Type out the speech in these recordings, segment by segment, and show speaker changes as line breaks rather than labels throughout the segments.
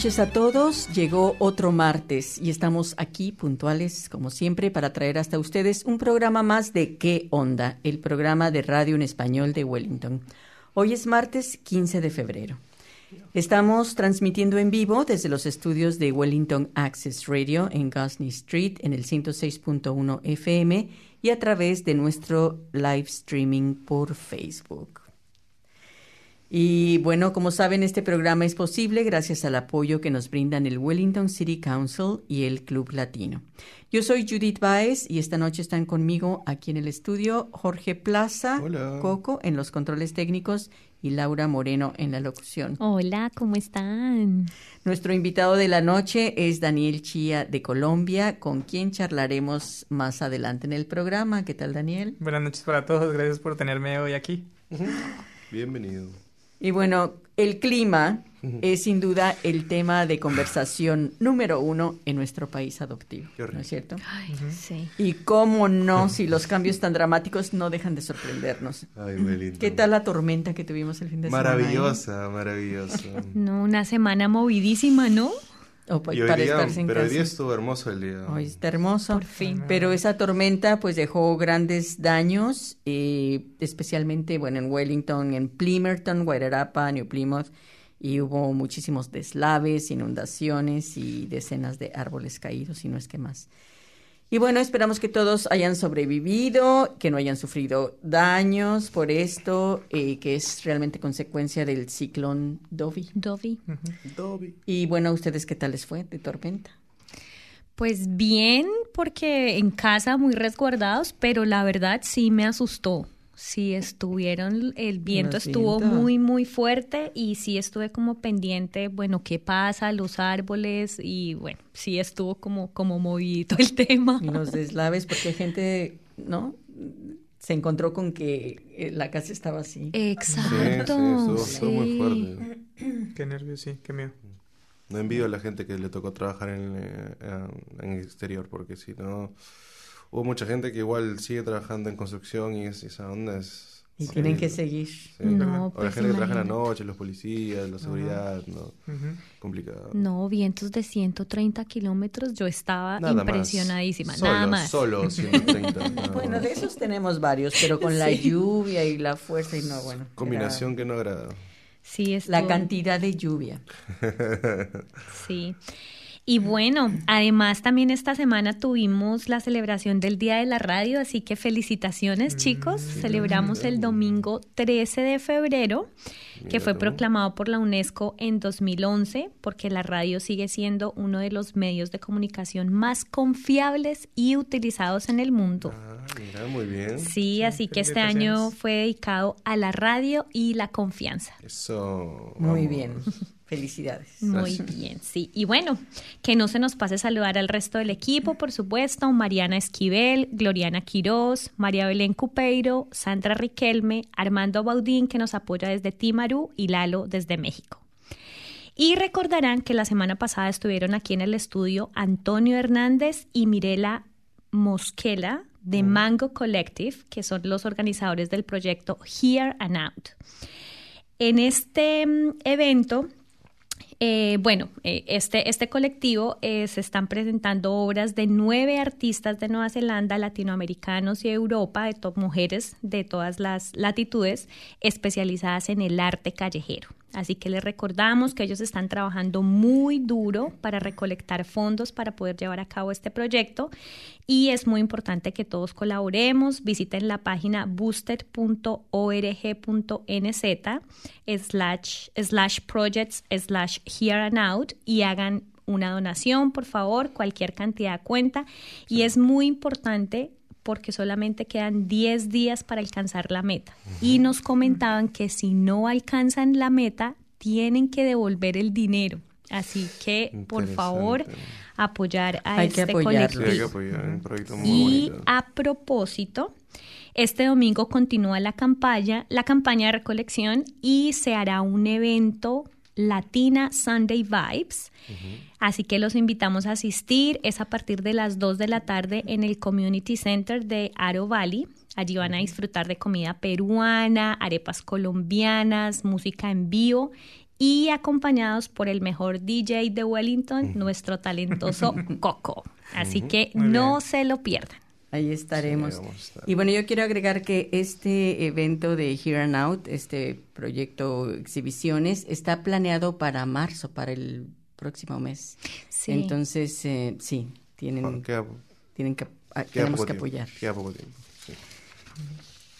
Noches a todos. Llegó otro martes y estamos aquí puntuales, como siempre, para traer hasta ustedes un programa más de ¿Qué onda? El programa de radio en español de Wellington. Hoy es martes 15 de febrero. Estamos transmitiendo en vivo desde los estudios de Wellington Access Radio en Gosney Street en el 106.1 FM y a través de nuestro live streaming por Facebook. Y bueno, como saben, este programa es posible gracias al apoyo que nos brindan el Wellington City Council y el Club Latino. Yo soy Judith Baez y esta noche están conmigo aquí en el estudio Jorge Plaza,
Hola.
Coco en los controles técnicos y Laura Moreno en la locución.
Hola, ¿cómo están?
Nuestro invitado de la noche es Daniel Chía de Colombia, con quien charlaremos más adelante en el programa. ¿Qué tal, Daniel?
Buenas noches para todos, gracias por tenerme hoy aquí.
Bienvenido.
Y bueno, el clima es sin duda el tema de conversación número uno en nuestro país adoptivo. ¿no es cierto?
Ay, sí.
Y cómo no, si los cambios tan dramáticos no dejan de sorprendernos.
Ay, Wellington.
¿Qué tal la tormenta que tuvimos el fin de semana? eh?
Maravillosa, maravillosa.
No, una semana movidísima, ¿no?
O pa-
Y hoy
para
día-
estarse en
pero hoy
casa.
día estuvo hermoso el día.
Hoy está hermoso.
Por fin.
Pero esa tormenta pues dejó grandes daños, eh, especialmente bueno en Wellington, en Plimerton, Wairarapa, New Plymouth, y hubo muchísimos deslaves, inundaciones y decenas de árboles caídos, y no es que más. Y bueno, esperamos que todos hayan sobrevivido, que no hayan sufrido daños por esto, eh, que es realmente consecuencia del ciclón Dovi.
Dovi.
Dobby.
Y bueno, ¿a ustedes qué tal les fue de tormenta?
Pues bien, porque en casa muy resguardados, pero la verdad sí me asustó. Sí estuvieron, el viento estuvo muy, muy fuerte y sí estuve como pendiente, bueno, qué pasa, los árboles y bueno, sí estuvo como, como movidito el tema.
y los deslaves, porque hay gente, ¿no? Se encontró con que eh, la casa estaba así.
Exacto.
Sí, sí, estuvo, estuvo muy fuerte.
Qué nervios, sí, qué miedo.
No envidio a la gente que le tocó trabajar en, eh, en el exterior, porque si no, hubo mucha gente que igual sigue trabajando en construcción y es- esa onda es...
Y
sí,
tienen que seguir.
sí.
No,
o la
pues
gente que trabaja en la noche, los policías, la seguridad, ¿no?
Ujú.
Complicado.
No, vientos de 130 kilómetros, yo estaba
Nada más.
impresionadísima,
Solo,
nada más.
Solo 130. nada
Bueno,
más.
de esos tenemos varios, pero con la lluvia y la fuerza y no, bueno. era
Combinación que no agrada.
Sí,
La
estuvo-
cantidad de lluvia.
Sí. Y bueno, además también esta semana tuvimos la celebración del Día de la Radio, así que felicitaciones chicos. Celebramos el domingo 13 de febrero, que fue proclamado por la UNESCO en 2011, porque la radio sigue siendo uno de los medios de comunicación más confiables y utilizados en el mundo.
Ah, mira, muy bien.
Sí, así que este año fue dedicado a la radio y la confianza.
Eso.
Muy bien. Felicidades.
Muy bien, sí. Y bueno, que no se nos pase saludar al resto del equipo, por supuesto, Mariana Esquivel, Gloriana Quiroz, María Belén Cupeiro, Sandra Riquelme, Armando Baudín, que nos apoya desde Timarú, y Lalo desde México. Y recordarán que la semana pasada estuvieron aquí en el estudio Antonio Hernández y Mirela Mosquela de Mango Collective, que son los organizadores del proyecto Here and Out. En este mm, evento eh, bueno, eh, este, este colectivo eh, se están presentando obras de nueve artistas de Nueva Zelanda, latinoamericanos y Europa, de mujeres de todas las latitudes, especializadas en el arte callejero. Así que les recordamos que ellos están trabajando muy duro para recolectar fondos para poder llevar a cabo este proyecto y es muy importante que todos colaboremos. Visiten la página boosted.org.nz slash, slash projects slash here and out y hagan una donación, por favor, cualquier cantidad cuenta. Y es muy importante porque solamente quedan 10 días para alcanzar la meta. Y nos comentaban que si no alcanzan la meta, tienen que devolver el dinero. Así que, por favor, apoyar a
Hay
este
que.
Sí, hay que
colectivo.
apoyar, un proyecto muy
Y
bonito.
a propósito, este domingo continúa la campaña, la campaña de recolección y se hará un evento Latina Sunday Vibes. Así que los invitamos a asistir. Es a partir de las 2 de la tarde en el Community Center de Aro Valley. Allí van a disfrutar de comida peruana, arepas colombianas, música en vivo y acompañados por el mejor DJ de Wellington, nuestro talentoso Coco. Así que no se lo pierdan.
Ahí estaremos.
Sí, estar.
y bueno, yo quiero agregar que este evento de Here and Out, este proyecto exhibiciones, está planeado para marzo, para el próximo mes.
Sí.
Entonces, eh, sí, tienen,
queda,
tienen que, ah, tenemos que apoyar.
Queda poco tiempo. sí.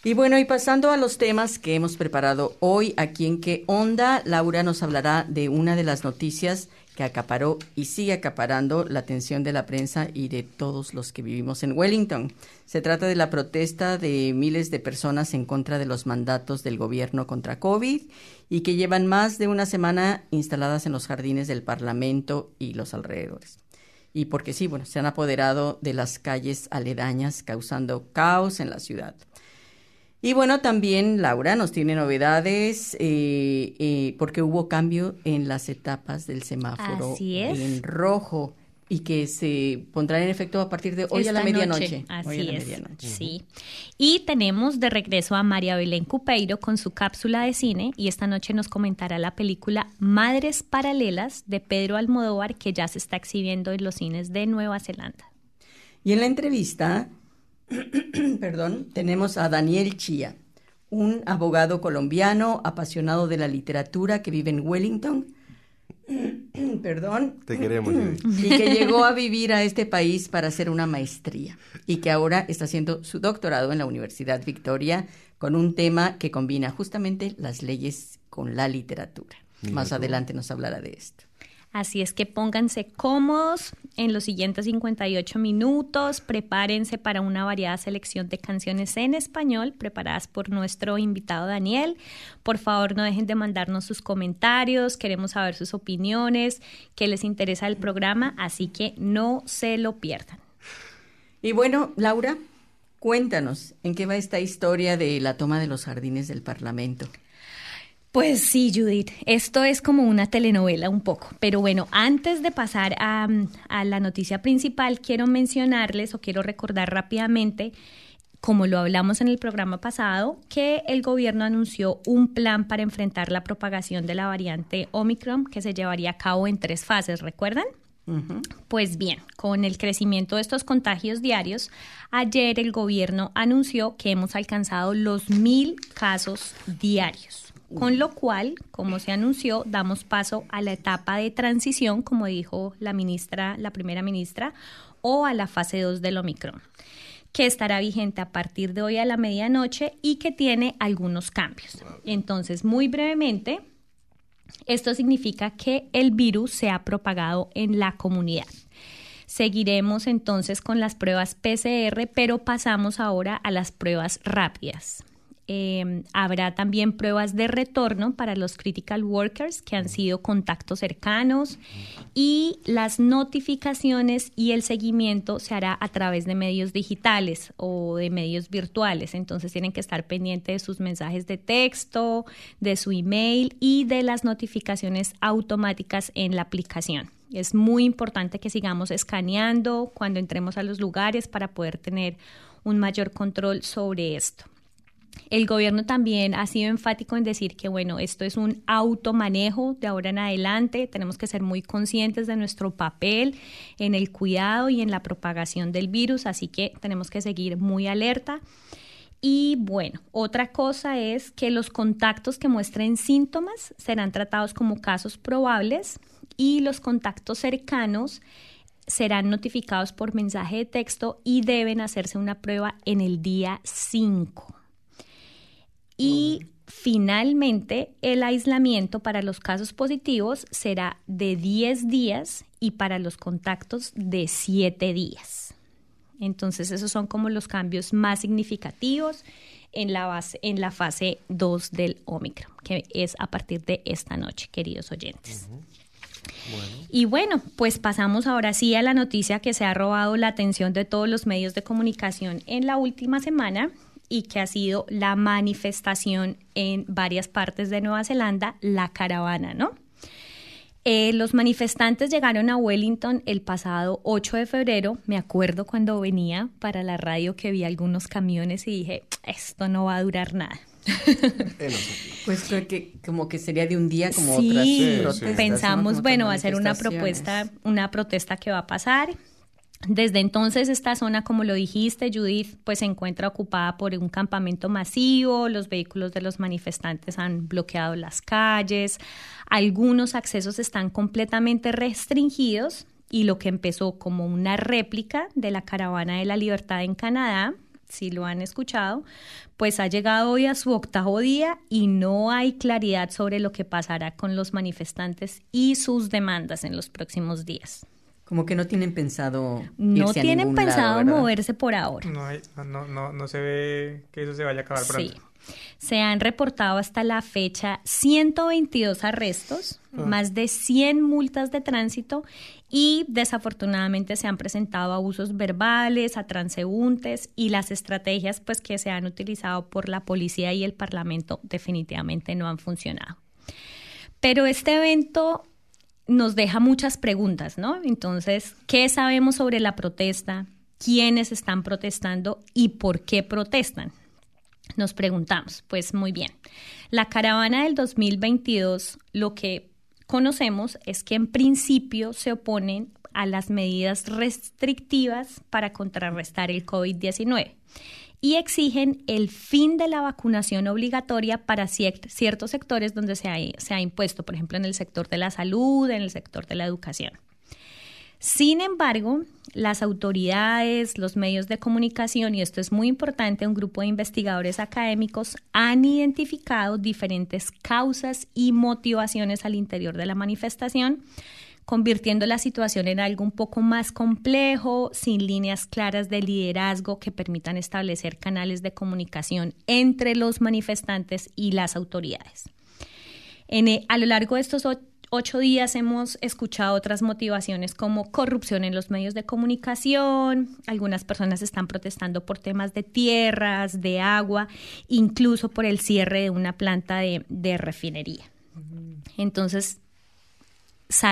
Y bueno, y pasando a los temas que hemos preparado hoy aquí en ¿Qué Onda? Laura nos hablará de una de las noticias que acaparó y sigue acaparando la atención de la prensa y de todos los que vivimos en Wellington. Se trata de la protesta de miles de personas en contra de los mandatos del gobierno contra COVID y que llevan más de una semana instaladas en los jardines del Parlamento y los alrededores. Y porque sí, bueno, se han apoderado de las calles aledañas causando caos en la ciudad. Y bueno, también Laura nos tiene novedades eh, eh, porque hubo cambio en las etapas del semáforo
Así es.
en rojo y que se pondrá en efecto a partir de hoy a la
Esta
medianoche.
noche, Así
Hoy a la
es.
medianoche.
Sí. Y tenemos de regreso a María Belén Cupeiro con su cápsula de cine y esta noche nos comentará la película Madres Paralelas de Pedro Almodóvar que ya se está exhibiendo en los cines de Nueva Zelanda.
Y en la entrevista, perdón, tenemos a Daniel Chía, un abogado colombiano apasionado de la literatura que vive en Wellington. perdón.
Te queremos,
y que llegó a vivir a este país para hacer una maestría y que ahora está haciendo su doctorado en la Universidad Victoria con un tema que combina justamente las leyes con la literatura. Más adelante nos hablará de esto.
Así es que pónganse cómodos en los siguientes 58 minutos, prepárense para una variada selección de canciones en español preparadas por nuestro invitado Daniel. Por favor, no dejen de mandarnos sus comentarios, queremos saber sus opiniones, qué les interesa del programa, así que no se lo pierdan.
Y bueno, Laura, cuéntanos, ¿en qué va esta historia de la toma de los jardines del Parlamento?
Pues sí, Judith, esto es como una telenovela un poco, pero bueno, antes de pasar a, a, la noticia principal, quiero mencionarles o quiero recordar rápidamente, como lo hablamos en el programa pasado, que el gobierno anunció un plan para enfrentar la propagación de la variante Omicron que se llevaría a cabo en tres fases, ¿recuerdan? Uh -huh. Pues bien, con el crecimiento de estos contagios diarios, ayer el gobierno anunció que hemos alcanzado los mil casos diarios. Con lo cual, como se anunció, damos paso a la etapa de transición, como dijo la ministra, la primera ministra, o a la fase 2 del Omicron, que estará vigente a partir de hoy a la medianoche y que tiene algunos cambios. Entonces, muy brevemente, esto significa que el virus se ha propagado en la comunidad. Seguiremos entonces con las pruebas PCR, pero pasamos ahora a las pruebas rápidas. Eh, habrá también pruebas de retorno para los critical workers que han sido contactos cercanos y las notificaciones y el seguimiento se hará a través de medios digitales o de medios virtuales. Entonces tienen que estar pendientes de sus mensajes de texto, de su email y de las notificaciones automáticas en la aplicación. Es muy importante que sigamos escaneando cuando entremos a los lugares para poder tener un mayor control sobre esto. El gobierno también ha sido enfático en decir que, bueno, esto es un automanejo de ahora en adelante. Tenemos que ser muy conscientes de nuestro papel en el cuidado y en la propagación del virus, así que tenemos que seguir muy alerta. Y bueno, otra cosa es que los contactos que muestren síntomas serán tratados como casos probables y los contactos cercanos serán notificados por mensaje de texto y deben hacerse una prueba en el día 5. Y finalmente, el aislamiento para los casos positivos será de 10 días y para los contactos de 7 días. Entonces, esos son como los cambios más significativos en la, base, en la fase 2 del Omicron, que es a partir de esta noche, queridos oyentes.
Uh -huh.
Y bueno, pues pasamos ahora sí a la noticia que se ha robado la atención de todos los medios de comunicación en la última semana y que ha sido la manifestación en varias partes de Nueva Zelanda, la caravana, ¿no? Eh, los manifestantes llegaron a Wellington el pasado 8 de febrero. Me acuerdo cuando venía para la radio que vi algunos camiones y dije, esto no va a durar nada.
pues creo que como que sería de un día como
sí,
otras
protestas. Pensamos, bueno, va a ser una propuesta, una protesta que va a pasar. Desde entonces esta zona, como lo dijiste, Judith, pues se encuentra ocupada por un campamento masivo, los vehículos de los manifestantes han bloqueado las calles, algunos accesos están completamente restringidos y lo que empezó como una réplica de la Caravana de la Libertad en Canadá, si lo han escuchado, pues ha llegado hoy a su octavo día y no hay claridad sobre lo que pasará con los manifestantes y sus demandas en los próximos días.
Como que no tienen pensado.
No tienen pensado moverse por ahora.
No, hay, no, no, no, se ve que eso se vaya a acabar pronto. Sí.
Se han reportado hasta la fecha 122 arrestos, ah. más de 100 multas de tránsito y desafortunadamente se han presentado abusos verbales a transeúntes y las estrategias pues que se han utilizado por la policía y el parlamento definitivamente no han funcionado. Pero este evento nos deja muchas preguntas, ¿no? Entonces, ¿qué sabemos sobre la protesta? ¿Quiénes están protestando y por qué protestan? Nos preguntamos, pues muy bien. La caravana del 2022, lo que conocemos es que en principio se oponen a las medidas restrictivas para contrarrestar el COVID-19 y exigen el fin de la vacunación obligatoria para ciertos sectores donde se ha, impuesto, por ejemplo, en el sector de la salud, en el sector de la educación. Sin embargo, las autoridades, los medios de comunicación, y esto es muy importante, un grupo de investigadores académicos han identificado diferentes causas y motivaciones al interior de la manifestación convirtiendo la situación en algo un poco más complejo, sin líneas claras de liderazgo que permitan establecer canales de comunicación entre los manifestantes y las autoridades. Eh, a lo largo de estos ocho días hemos escuchado otras motivaciones como corrupción en los medios de comunicación, algunas personas están protestando por temas de tierras, de agua, incluso por el cierre de una planta de, de refinería. Entonces,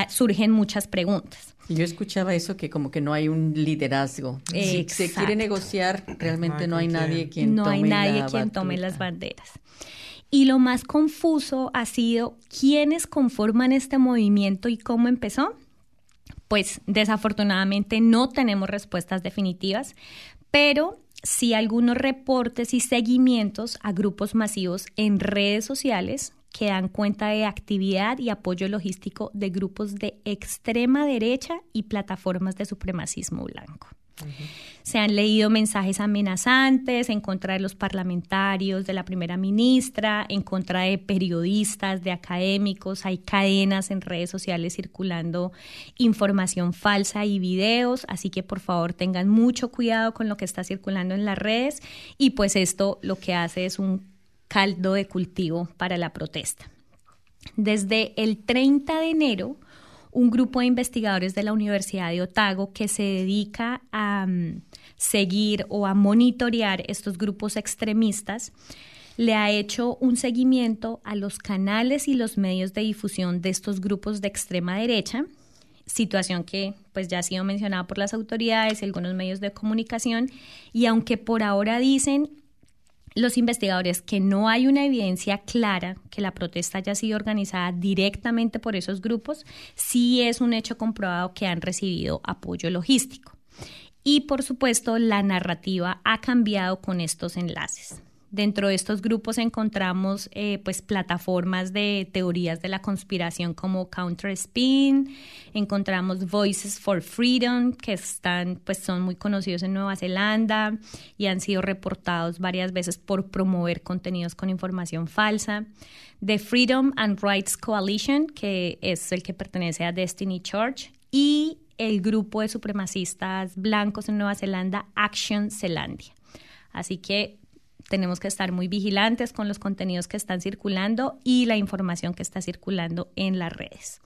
surgen muchas preguntas.
Yo escuchaba eso que como que no hay un liderazgo. Si se quiere negociar, realmente no hay, nadie quien
no hay nadie quien tome las banderas. Y lo más confuso ha sido quiénes conforman este movimiento y cómo empezó. Pues desafortunadamente no tenemos respuestas definitivas, pero sí algunos reportes y seguimientos a grupos masivos en redes sociales que dan cuenta de actividad y apoyo logístico de grupos de extrema derecha y plataformas de supremacismo blanco. Se han leído mensajes amenazantes en contra de los parlamentarios, de la primera ministra, en contra de periodistas, de académicos. Hay cadenas en redes sociales circulando información falsa y videos, así que por favor tengan mucho cuidado con lo que está circulando en las redes y pues esto lo que hace es un caldo de cultivo para la protesta. Desde el 30 de enero, un grupo de investigadores de la Universidad de Otago que se dedica a mm, seguir o a monitorear estos grupos extremistas le ha hecho un seguimiento a los canales y los medios de difusión de estos grupos de extrema derecha, situación que pues ya ha sido mencionada por las autoridades y algunos medios de comunicación, y aunque por ahora dicen los investigadores que no hay una evidencia clara que la protesta haya sido organizada directamente por esos grupos, sí es un hecho comprobado que han recibido apoyo logístico. Y por supuesto, la narrativa ha cambiado con estos enlaces. Dentro de estos grupos encontramos eh, pues plataformas de teorías de la conspiración como Counter Spin, encontramos Voices for Freedom que están pues son muy conocidos en Nueva Zelanda y han sido reportados varias veces por promover contenidos con información falsa. The Freedom and Rights Coalition que es el que pertenece a Destiny Church y el grupo de supremacistas blancos en Nueva Zelanda Action Zelandia. Así que tenemos que estar muy vigilantes con los contenidos que están circulando y la información que está circulando en las redes.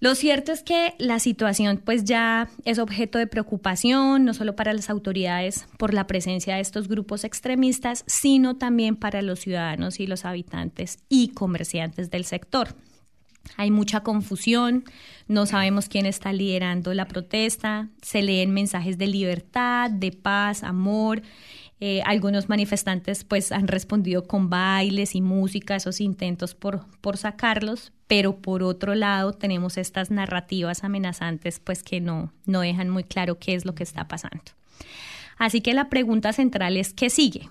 Lo cierto es que la situación pues ya es objeto de preocupación, no solo para las autoridades por la presencia de estos grupos extremistas, sino también para los ciudadanos y los habitantes y comerciantes del sector. Hay mucha confusión, no sabemos quién está liderando la protesta, se leen mensajes de libertad, de paz, amor. Eh, algunos manifestantes pues han respondido con bailes y música, esos intentos por, por sacarlos, pero por otro lado tenemos estas narrativas amenazantes pues que no, no dejan muy claro qué es lo que está pasando. Así que la pregunta central es ¿qué sigue?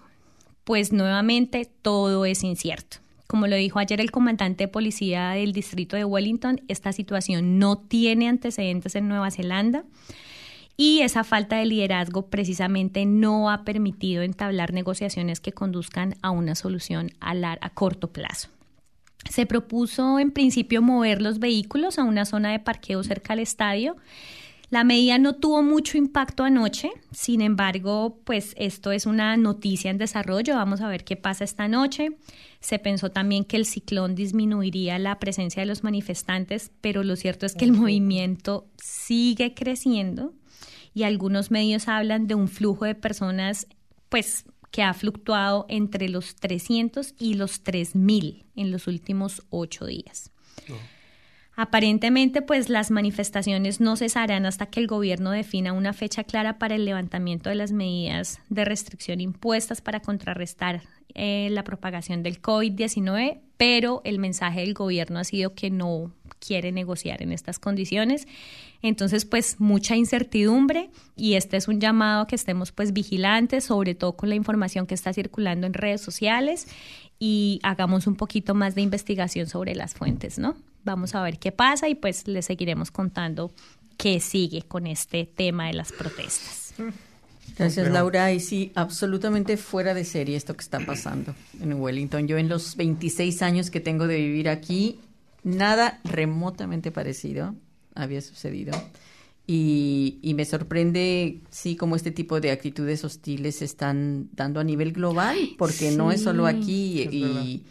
Pues nuevamente todo es incierto. Como lo dijo ayer el comandante de policía del distrito de Wellington, esta situación no tiene antecedentes en Nueva Zelanda y esa falta de liderazgo precisamente no ha permitido entablar negociaciones que conduzcan a una solución a, a corto plazo. Se propuso en principio mover los vehículos a una zona de parqueo cerca al estadio la medida no tuvo mucho impacto anoche, sin embargo, pues esto es una noticia en desarrollo, vamos a ver qué pasa esta noche. Se pensó también que el ciclón disminuiría la presencia de los manifestantes, pero lo cierto es que el movimiento sigue creciendo y algunos medios hablan de un flujo de personas, pues que ha fluctuado entre los 300 y los 3.000 en los últimos ocho días. Aparentemente, pues las manifestaciones no cesarán hasta que el gobierno defina una fecha clara para el levantamiento de las medidas de restricción impuestas para contrarrestar eh, la propagación del COVID-19, pero el mensaje del gobierno ha sido que no quiere negociar en estas condiciones. Entonces, pues mucha incertidumbre y este es un llamado que estemos pues vigilantes, sobre todo con la información que está circulando en redes sociales y hagamos un poquito más de investigación sobre las fuentes, ¿no? Vamos a ver qué pasa y pues les seguiremos contando qué sigue con este tema de las protestas.
Gracias, Laura. Y sí, absolutamente fuera de serie esto que está pasando en Wellington. Yo en los 26 años que tengo de vivir aquí, nada remotamente parecido había sucedido. Y, y, me sorprende, sí, cómo este tipo de actitudes hostiles se están dando a nivel global, porque no es solo aquí. y,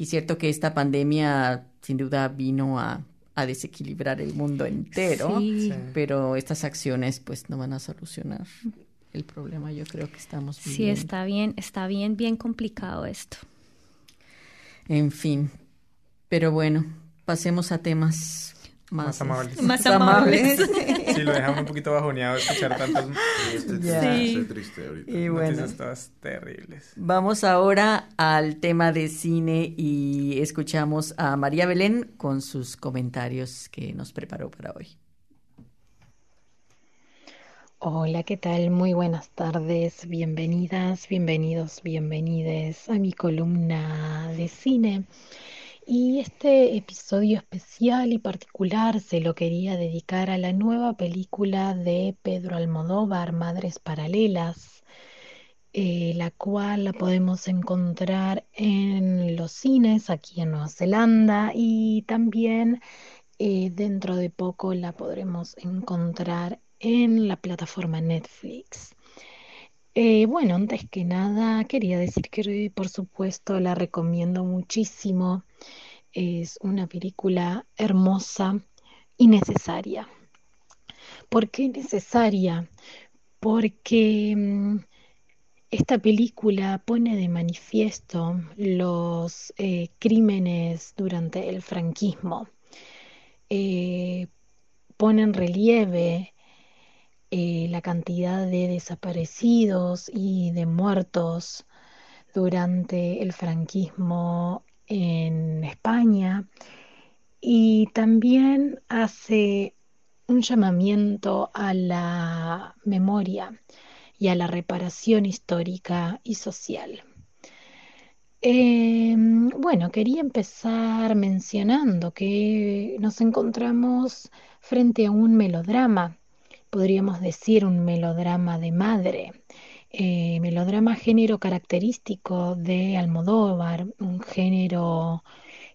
y cierto que esta pandemia sin duda vino a, desequilibrar el mundo entero, pero estas acciones pues no van a solucionar el problema yo creo que estamos viviendo.
Sí, está bien, está bien, bien complicado esto.
En fin, pero bueno, pasemos a temas
más, amables.
Más amables.
sí, lo dejamos un poquito bajoneado escuchar tantos.
Sí, triste ahorita.
Y bueno, todas terribles.
Vamos ahora al tema de cine y escuchamos a María Belén con sus comentarios que nos preparó para hoy.
Hola, ¿qué tal? Muy buenas tardes, bienvenidas, bienvenidos, bienvenides a mi columna de cine. Y este episodio especial y particular se lo quería dedicar a la nueva película de Pedro Almodóvar, Madres Paralelas, eh, la cual la podemos encontrar en los cines aquí en Nueva Zelanda y también eh, dentro de poco la podremos encontrar en la plataforma Netflix. Eh, bueno, antes que nada, quería decir que por supuesto la recomiendo muchísimo. Es una película hermosa y necesaria. ¿Por qué necesaria? Porque mm, esta película pone de manifiesto los eh, crímenes durante el franquismo. Eh, pone en relieve eh, la cantidad de desaparecidos y de muertos durante el franquismo en España y también hace un llamamiento a la memoria y a la reparación histórica y social. Em, bueno, quería empezar mencionando que nos encontramos frente a un melodrama podríamos decir un melodrama de madre, eh, melodrama género característico de Almodóvar, un género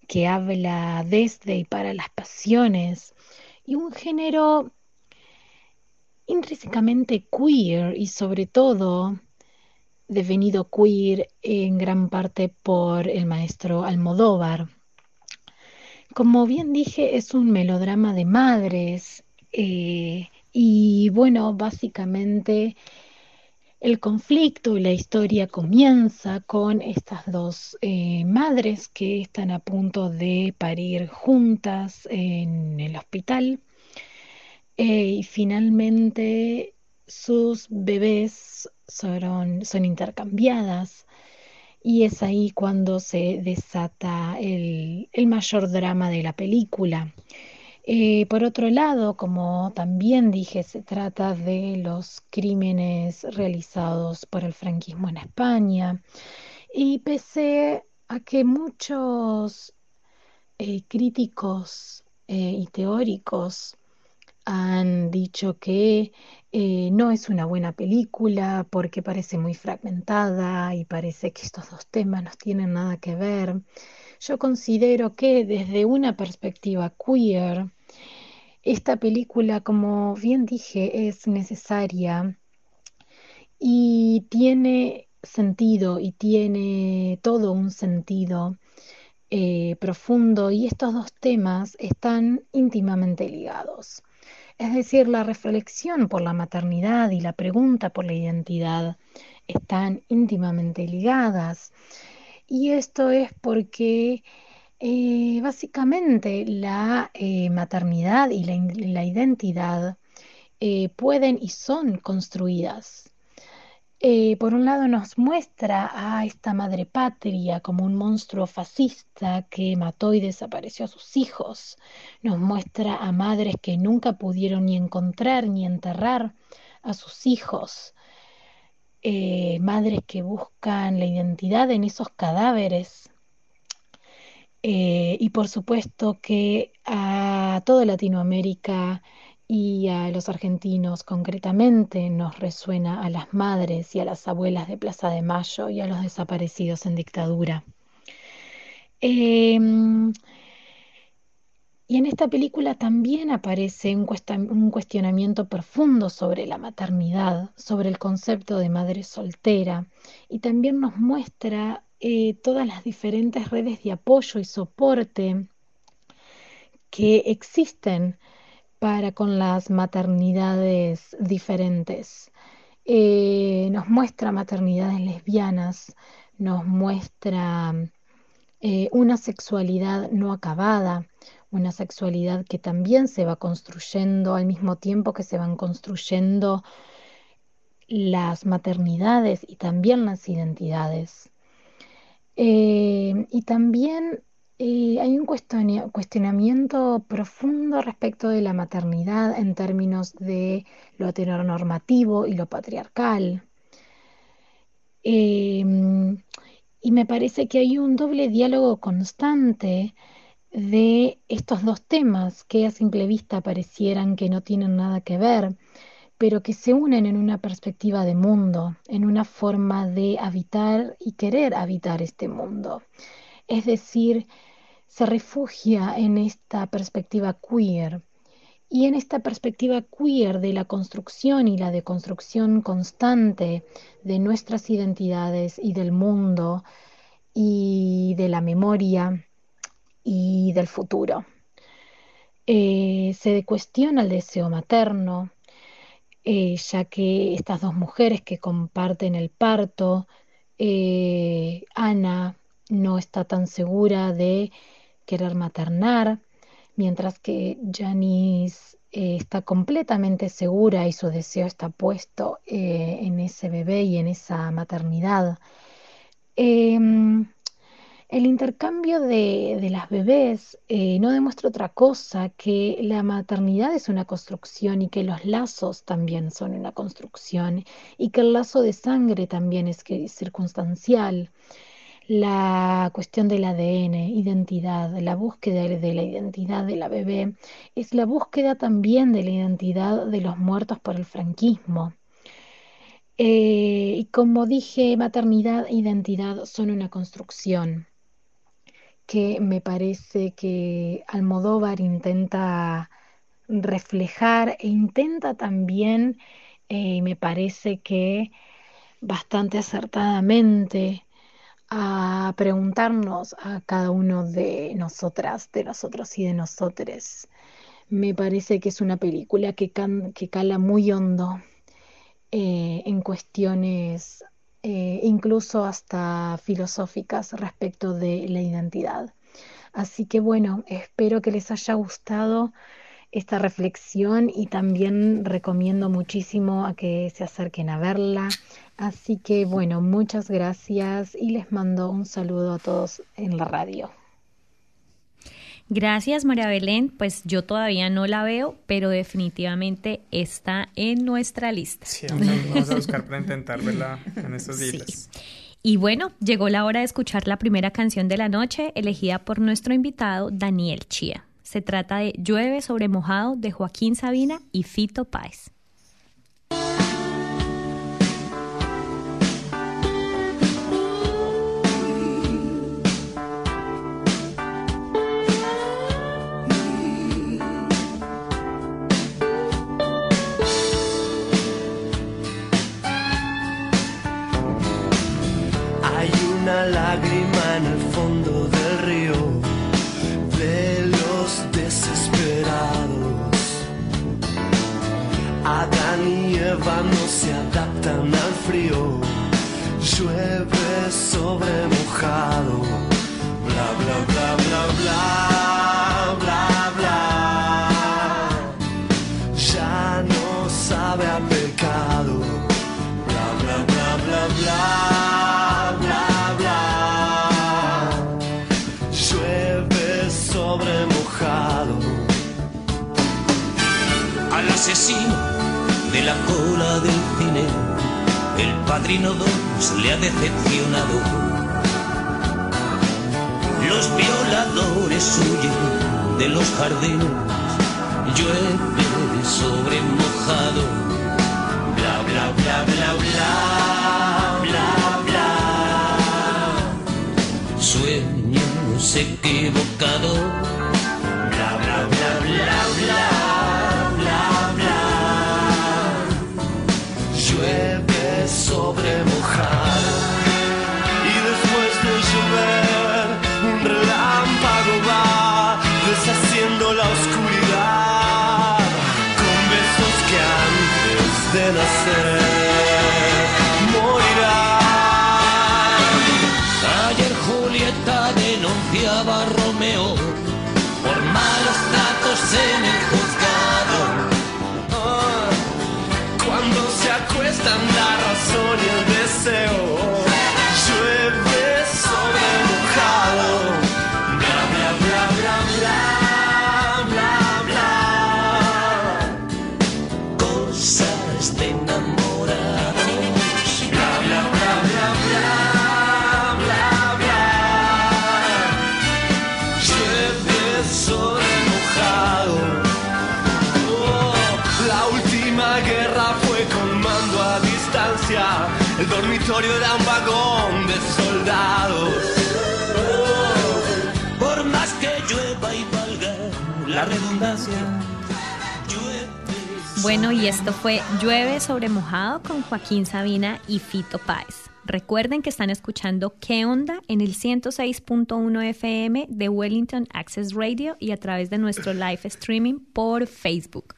que habla desde y para las pasiones y un género intrínsecamente queer y sobre todo devenido queer en gran parte por el maestro Almodóvar. Como bien dije, es un melodrama de madres eh, y bueno, básicamente el conflicto y la historia comienza con estas dos eh, madres que están a punto de parir juntas en el hospital eh, y finalmente sus bebés son, son intercambiadas y es ahí cuando se desata el, el mayor drama de la película. Eh, por otro lado, como también dije, se trata de los crímenes realizados por el franquismo en España. Y pese a que muchos eh, críticos eh, y teóricos han dicho que no es una buena película porque parece muy fragmentada y parece que estos dos temas no tienen nada que ver. Yo considero que desde una perspectiva queer, esta película, como bien dije, es necesaria y tiene sentido y tiene todo un sentido eh, profundo y estos dos temas están íntimamente ligados. Es decir, la reflexión por la maternidad y la pregunta por la identidad están íntimamente ligadas. Y esto es porque eh, básicamente la eh, maternidad y la, identidad eh, pueden y son construidas. por un lado nos muestra a esta madre patria como un monstruo fascista que mató y desapareció a sus hijos. Nos muestra a madres que nunca pudieron ni encontrar ni enterrar a sus hijos. madres que buscan la identidad en esos cadáveres eh, y por supuesto que a toda Latinoamérica y a los argentinos concretamente nos resuena a las madres y a las abuelas de Plaza de Mayo y a los desaparecidos en dictadura. Em, y en esta película también aparece un, un, cuestionamiento profundo sobre la maternidad, sobre el concepto de madre soltera, y también nos muestra eh, todas las diferentes redes de apoyo y soporte que existen para con las maternidades diferentes. Eh, nos muestra maternidades lesbianas, nos muestra eh, una sexualidad no acabada, una sexualidad que también se va construyendo al mismo tiempo que se van construyendo las maternidades y también las identidades. Eh, y también eh, hay un cuestionamiento profundo respecto de la maternidad en términos de lo heteronormativo y lo patriarcal. Em, y me parece que hay un doble diálogo constante de estos dos temas que a simple vista parecieran que no tienen nada que ver, pero que se unen en una perspectiva de mundo, en una forma de habitar y querer habitar este mundo. Es decir, se refugia en esta perspectiva queer y en esta perspectiva queer de la construcción y la deconstrucción constante de nuestras identidades y del mundo y de la memoria y del futuro. Eh, se cuestiona el deseo materno, eh, ya que estas dos mujeres que comparten el parto, eh, Ana no está tan segura de querer maternar, mientras que Janice eh, está completamente segura y su deseo está puesto en ese bebé y en esa maternidad. El intercambio de, las bebés eh, no demuestra otra cosa que la maternidad es una construcción y que los lazos también son una construcción y que el lazo de sangre también es, circunstancial. La cuestión del ADN, identidad, la búsqueda de la identidad de la bebé es la búsqueda también de la identidad de los muertos por el franquismo. Eh, y como dije, maternidad e identidad son una construcción que me parece que Almodóvar intenta reflejar e intenta también, eh, me parece que bastante acertadamente, a preguntarnos a cada uno de nosotras, de nosotros y de nosotres. Me parece que es una película que, cala muy hondo eh, en cuestiones eh, incluso hasta filosóficas respecto de la identidad. Así que bueno, espero que les haya gustado esta reflexión y también recomiendo muchísimo a que se acerquen a verla. Así que bueno, muchas gracias y les mando un saludo a todos en la radio.
Gracias María Belén, pues yo todavía no la veo, pero definitivamente está en nuestra lista.
Sí, vamos a buscar para intentar verla en estos días.
Y bueno, llegó la hora de escuchar la primera canción de la noche, elegida por nuestro invitado Daniel Chía. Se trata de Llueve sobre mojado de Joaquín Sabina y Fito Páez.
Adaptan al frío. Llueve sobre mojado. Bla bla bla bla bla
padrino 2 le ha decepcionado. Los violadores huyen de los jardines. Llueve sobre mojado. Bla bla bla bla bla bla bla. Sueños equivocados. Bla bla bla bla bla
sobre mojado.
Bueno, y esto fue Llueve sobre mojado con Joaquín Sabina y Fito Páez. Recuerden que están escuchando ¿Qué onda? en el 106.1 FM de Wellington Access Radio y a través de nuestro live streaming por Facebook.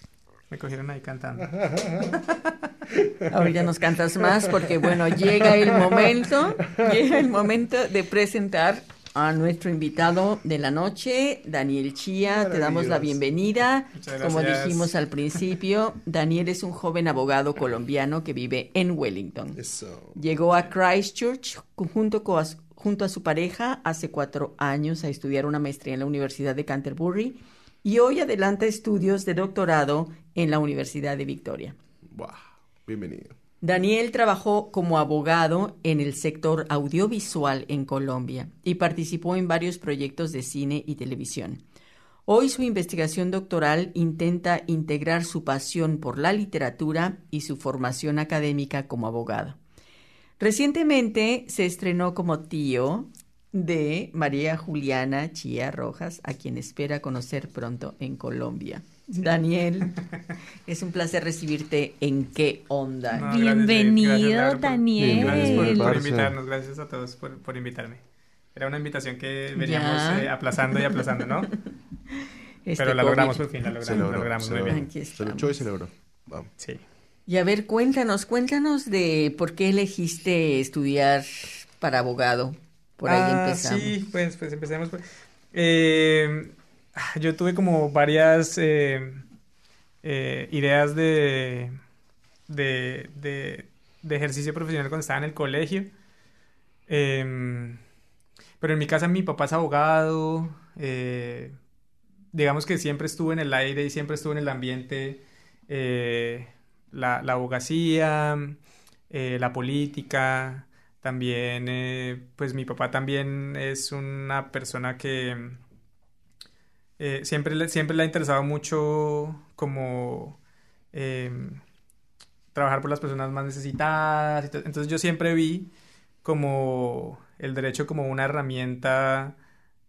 Me cogieron ahí cantando.
Ahorita nos cantas más porque bueno, llega el momento, llega el momento de presentar a nuestro invitado de la noche, Daniel Chía. Te damos la bienvenida. Como dijimos al principio, Daniel es un joven abogado colombiano que vive en Wellington.
Eso.
Llegó a Christchurch junto, con- junto a su pareja hace cuatro años a estudiar una maestría en la Universidad de Canterbury y hoy adelanta estudios de doctorado en la Universidad de Victoria.
Buah, bienvenido.
Daniel trabajó como abogado en el sector audiovisual en Colombia y participó en varios proyectos de cine y televisión. Hoy su investigación doctoral intenta integrar su pasión por la literatura y su formación académica como abogado. Recientemente se estrenó como tío de María Juliana Chía Rojas, a quien espera conocer pronto en Colombia. Daniel, es un placer recibirte en qué onda.
No,
Bienvenido,
gracias, Laura, por-
Daniel.
Gracias por, invitarnos, gracias a todos por, por invitarme. Era una invitación que veníamos eh, aplazando y aplazando, ¿no?
Este
Pero la
COVID.
logramos por fin, la logramos,
logró,
la logramos muy bien.
Se luchó y se logró. Vamos.
Sí.
Y a ver, cuéntanos, cuéntanos de por qué elegiste estudiar para abogado. Por ahí
Ah,
empezamos.
Sí, pues, pues empecemos. por- Eh, yo tuve como varias eh, eh, ideas de, de, de- ejercicio profesional cuando estaba en el colegio. Em, pero en mi casa mi papá es abogado. eh, digamos que siempre estuvo en el aire y siempre estuvo en el ambiente. la, la abogacía, la política. También, pues mi papá también es una persona que eh, siempre, le- siempre le ha interesado mucho como em, trabajar por las personas más necesitadas. Entonces yo siempre vi como el derecho como una herramienta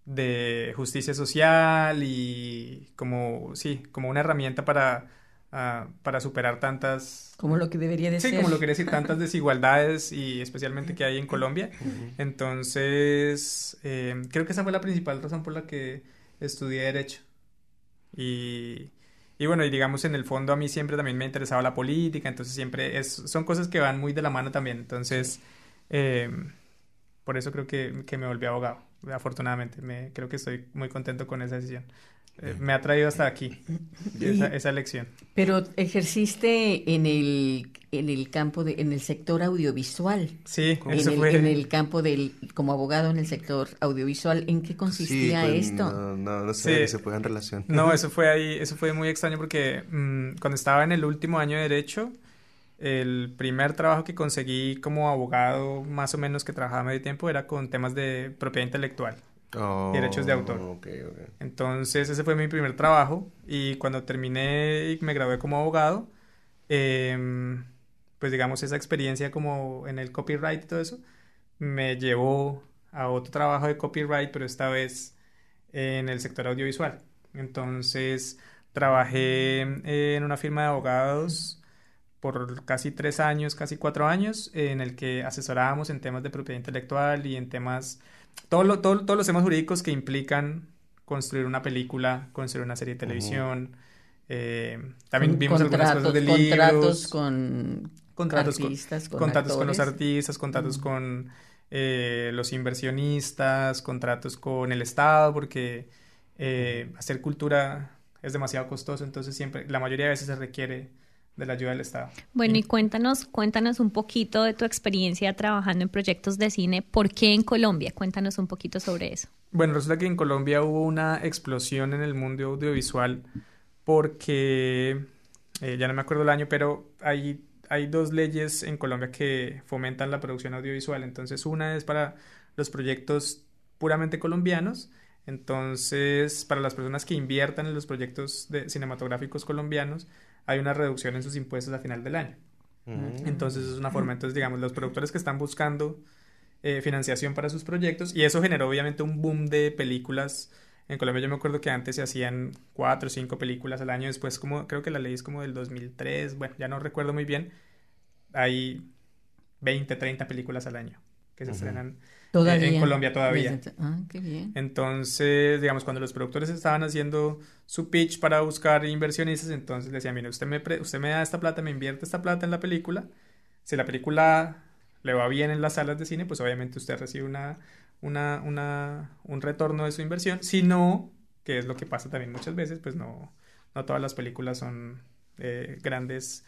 de justicia social y como, sí, como una herramienta para, ah, para superar tantas
Como lo que debería de
Sí,
ser.
como lo quería decir, tantas desigualdades y especialmente que hay en Colombia. Entonces, eh, creo que esa fue la principal razón por la que estudié Derecho. Y, y bueno, y digamos, en el fondo a mí siempre también me ha interesado la política, entonces siempre es, son cosas que van muy de la mano también. Entonces, eh, por eso creo que, que me volví abogado, afortunadamente. Me, creo que estoy muy contento con esa decisión. Eh, me ha traído hasta aquí, esa, esa elección.
Pero ejerciste en el, en el campo de, en el sector audiovisual.
Sí,
En
eso
el,
fue...
en el campo del, como abogado en el sector audiovisual, ¿en qué consistía
Sí, pues,
esto?
No, no, no sabía
Sí.
que se puedan relacionar.
No, eso fue ahí, eso fue muy extraño porque mm, cuando estaba en el último año de Derecho, el primer trabajo que conseguí como abogado, más o menos que trabajaba medio tiempo, era con temas de propiedad intelectual.
Oh,
Derechos de autor.
ok, ok.
Entonces ese fue mi primer trabajo y cuando terminé y me gradué como abogado, em, pues digamos esa experiencia como en el copyright y todo eso, me llevó a otro trabajo de copyright, pero esta vez en el sector audiovisual. Entonces trabajé en una firma de abogados por casi tres años, casi cuatro años, en el que asesorábamos en temas de propiedad intelectual y en temas, todo lo- todo- todos los temas jurídicos que implican construir una película, construir una serie de televisión. eh, también
Con-
vimos algunas cosas de libros,
contratos con
contratos con,
artistas, con
contratos con los artistas, contratos
Mm.
con eh, los inversionistas, contratos con el Estado, porque eh, hacer cultura es demasiado costoso, entonces siempre, la mayoría de veces se requiere de la ayuda del Estado.
Bueno, y cuéntanos, cuéntanos un poquito de tu experiencia trabajando en proyectos de cine. ¿Por qué en Colombia? Cuéntanos un poquito sobre eso.
Bueno, resulta que en Colombia hubo una explosión en el mundo audiovisual porque, eh, ya no me acuerdo el año, pero hay, hay dos leyes en Colombia que fomentan la producción audiovisual. Entonces, una es para los proyectos puramente colombianos. Entonces, para las personas que inviertan en los proyectos de cinematográficos colombianos, hay una reducción en sus impuestos a final del año.
Mm.
Entonces es una forma, entonces digamos, los productores que están buscando eh, financiación para sus proyectos y eso generó obviamente un boom de películas. En Colombia yo me acuerdo que antes se hacían cuatro o cinco películas al año, después como creo que la ley es como del 2003, bueno, ya no recuerdo muy bien, hay 20, 30 películas al año que se estrenan
Todavía.
en Colombia todavía.
Ah, qué bien.
Entonces, digamos, cuando los productores estaban haciendo su pitch para buscar inversionistas, entonces le decían, mire, usted me, pre- usted me da esta plata, me invierte esta plata en la película. Si la película le va bien en las salas de cine, pues obviamente usted recibe una, una, una, un retorno de su inversión. Si no, que es lo que pasa también muchas veces, pues no, no todas las películas son eh, grandes...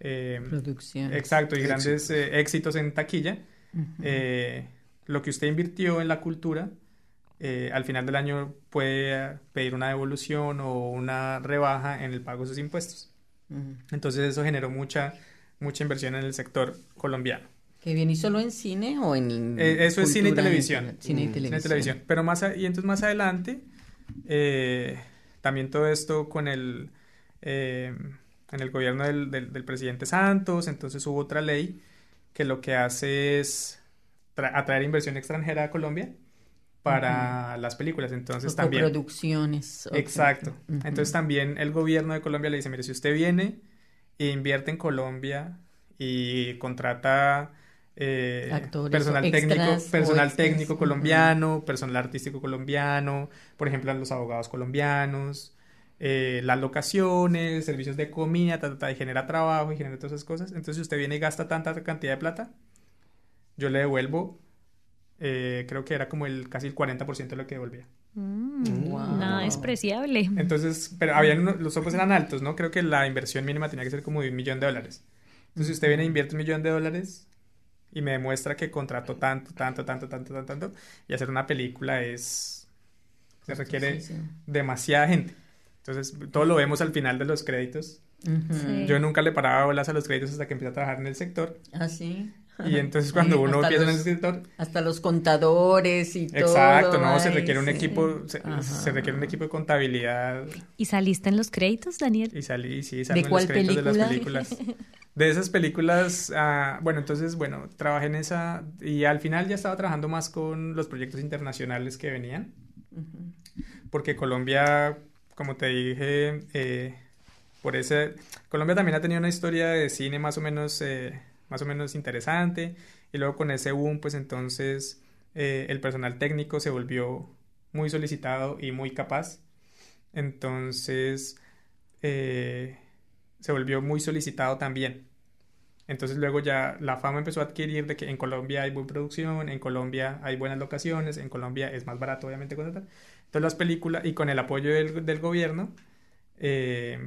eh,
Producción.
exacto, y
Éxito.
grandes eh, éxitos en taquilla.
Ujú.
Eh, lo que usted invirtió en la cultura, eh, al final del año puede pedir una devolución o una rebaja en el pago de sus impuestos.
Ujú.
Entonces eso generó mucha, mucha inversión en el sector colombiano.
Qué bien. ¿Y solo en cine o en
Eh, eso es cine y
en
televisión.
general? Cine y
Mm, cine y
televisión.
televisión. Pero más, a- y entonces más adelante, eh, también todo esto con el, eh, en el gobierno del, del- del presidente Santos, entonces hubo otra ley que lo que hace es atraer inversión extranjera a Colombia para las películas. Entonces
O
también...
Coproducciones. ok.
Exacto. Entonces también el gobierno de Colombia le dice, mire, si usted viene e invierte en Colombia y contrata eh,
Actores
personal técnico, personal técnico colombiano, personal artístico colombiano, por ejemplo, a los abogados colombianos, eh, las locaciones, servicios de comida, ta, ta, ta, y genera trabajo y genera todas esas cosas. Entonces, si usted viene y gasta tanta cantidad de plata, yo le devuelvo, eh, creo que era como el casi el 40% de lo que devolvía.
Mm,
Wow.
Nada despreciable.
Entonces, pero habían uno- los topes eran altos, ¿no? Creo que la inversión mínima tenía que ser como de un millón de dólares. Entonces, si usted viene e invierte un millón de dólares y me demuestra que contrató tanto, tanto, tanto, tanto, tanto, tanto, y hacer una película es... se requiere
Costosísimo.
demasiada gente. Entonces, todo lo vemos al final de los créditos.
Sí.
Yo nunca le paraba bolas a los créditos hasta que empecé a trabajar en el sector.
Ah, sí.
Y entonces cuando
Sí,
uno
hasta
empieza en el
los-
sector,
Hasta los contadores y todo.
exacto, no, se requiere un
sí.
equipo, se, requiere un equipo de contabilidad
¿Y saliste en los créditos, Daniel?
Y salí, sí,
¿De
salgo en los
cuál
créditos de las
película?
películas. De esas películas, ah, bueno, entonces, bueno, trabajé en esa y al final ya estaba trabajando más con los proyectos internacionales que venían, porque Colombia, como te dije, eh, por ese, Colombia también ha tenido una historia de cine más o menos, eh, más o menos interesante y luego con ese boom, pues entonces eh, el personal técnico se volvió muy solicitado y muy capaz. Entonces, eh, se volvió muy solicitado también. Entonces luego ya la fama empezó a adquirir de que en Colombia hay buena producción, en Colombia hay buenas locaciones, en Colombia es más barato obviamente contratar. Entonces las películas, y con el apoyo del, gobierno, eh,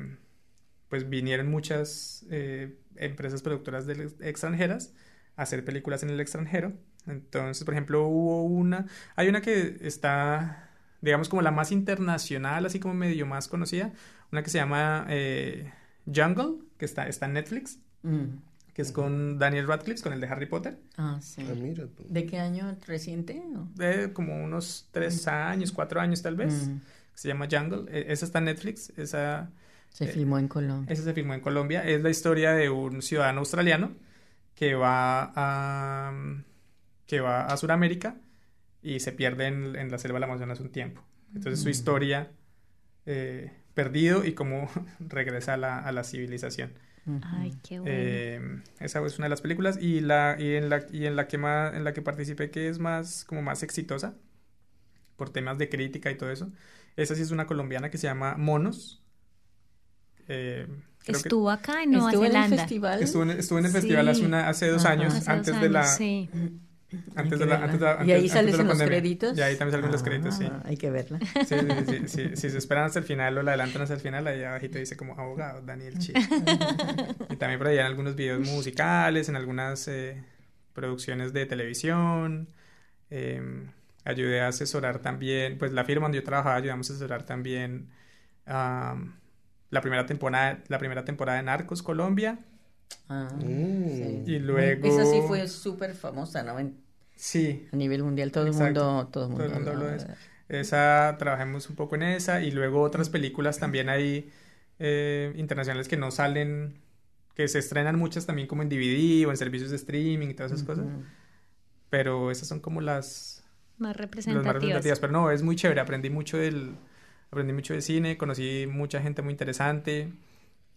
pues vinieron muchas eh, empresas productoras del- extranjeras a hacer películas en el extranjero. Entonces, por ejemplo, hubo una, hay una que está, digamos, como la más internacional, así como medio más conocida, una que se llama eh, Jungle, que está, está en Netflix,
Mm.
que es con Daniel Radcliffe, con el de Harry Potter,
Ah, sí.
Ah, mira. tú.
¿De qué año? ¿Reciente? o?
de como unos tres años, cuatro años tal vez,
Mm.
se llama Jungle, E- esa está en Netflix, esa...
Se
Eh,
filmó en Colombia.
Esa se filmó en Colombia. Es la historia de un ciudadano australiano que va a, que va a Sudamérica y se pierde en, en la selva del Amazonas un tiempo. Entonces su
Mm.
historia eh, perdido y cómo regresa a la, a la civilización.
Ay, qué bueno.
Eh, esa es una de las películas y la y en la y en la que más en la que participé que es más como más exitosa por temas de crítica y todo eso. Esa sí es una colombiana que se llama Monos. Eh, creo que-
Estuvo acá en Nueva
¿Estuvo en el
Zelanda.
festival?
Estuvo en, estuvo en el
Sí.
festival hace, una, hace dos
Ajá.
años,
Hace dos
antes de la,
sí.
antes de la, antes de la-
verla. ¿Y ahí
antes-
sales
antes de la
en los
pandemia.
créditos?
Y ahí también salen los créditos, sí.
Ah, Hay que verla.
Sí, sí, sí, sí, Si se esperan hasta el final o la adelantan hasta el final, ahí abajito dice como abogado, Daniel Chi. Y también por ahí en algunos videos musicales, en algunas eh, producciones de televisión. eh, ayudé a asesorar también, pues la firma donde yo trabajaba, ayudamos a asesorar también am, la primera temporada, la primera temporada de Narcos Colombia.
Ah,
Mm.
sí.
Y luego-
Esa sí fue súper famosa, ¿no? En-
Sí,
a nivel mundial, todo el
Exacto.
mundo, todo el
Todo el
mundo,
mundo de eso. Esa, trabajamos un poco en esa y luego otras películas también hay eh, internacionales que no salen, que se estrenan muchas también como en DVD o en servicios de streaming y todas esas cosas,
Ujú.
pero esas son como las,
Más
las más
representativas.
representativas, pero no, es muy chévere, aprendí mucho del, aprendí mucho de cine, conocí mucha gente muy interesante